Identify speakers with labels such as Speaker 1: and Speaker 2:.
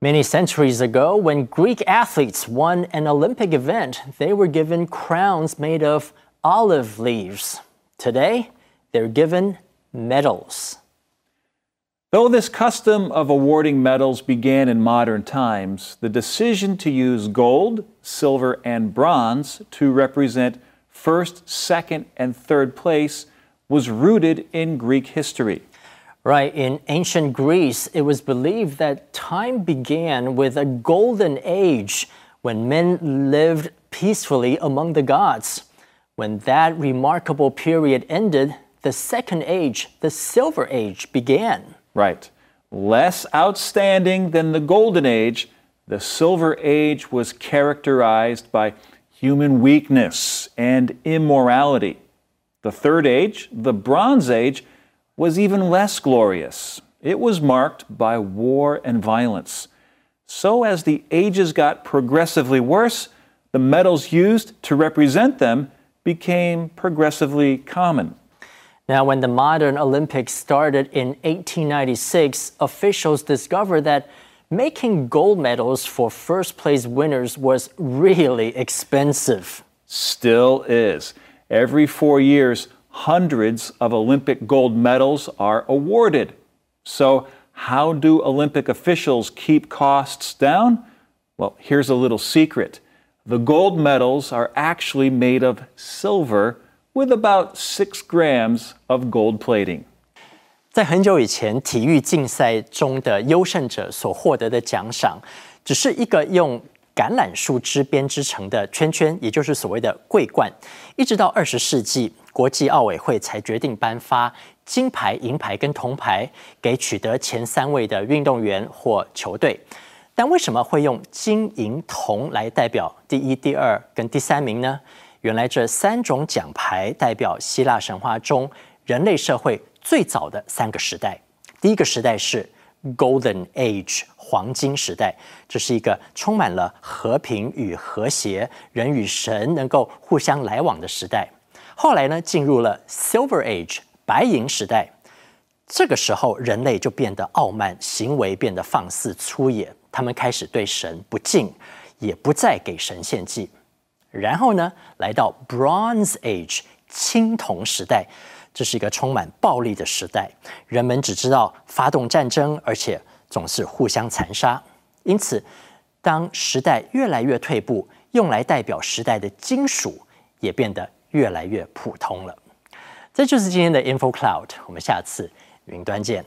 Speaker 1: Many centuries ago, when Greek athletes won an Olympic event, they were given crowns made of olive leaves. Today, they're given medals.
Speaker 2: Though this custom of awarding medals began in modern times, the decision to use gold, silver, and bronze to represent first, second, and third place was rooted in Greek history.
Speaker 1: Right, in ancient Greece, it was believed that time began with a golden age when men lived peacefully among the gods. When that remarkable period ended, the second age, the Silver Age, began.
Speaker 2: Right. Less outstanding than the Golden Age, the Silver Age was characterized by human weakness and immorality. The Third Age, the Bronze Age, was even less glorious. It was marked by war and violence. So, as the ages got progressively worse, the medals used to represent them became progressively common.
Speaker 1: Now, when the modern Olympics started in 1896, officials discovered that making gold medals for first place winners was really expensive.
Speaker 2: Still is. Every four years, hundreds of Olympic gold medals are awarded. So, how do Olympic officials keep costs down? Well, here's a little secret the gold medals are actually made of silver with about six grams of gold plating.
Speaker 1: 在很久以前，体育竞赛中的优胜者所获得的奖赏，只是一个用橄榄树枝编织成的圈圈，也就是所谓的桂冠。一直到二十世纪， 国际奥委会才决定颁发金牌、银牌跟铜牌给取得前三位的运动员或球队。但为什么会用金、银、铜来代表第一、第二跟第三名呢？原来这三种奖牌代表希腊神话中人类社会最早的三个时代。第一个时代是 Golden Age 黄金时代，这是一个充满了和平与和谐，人与神能够互相来往的时代。后来呢，进入了 Silver Age 白银时代，这个时候人类就变得傲慢，行为变得放肆粗野，他们开始对神不敬，也不再给神献祭。然后呢，来到 Bronze Age 青铜时代，这是一个充满暴力的时代，人们只知道发动战争，而且总是互相残杀。因此，当时代越来越退步，用来代表时代的金属也变得。越来越普通了。这就是今天的 Info Cloud，我们下次云端见。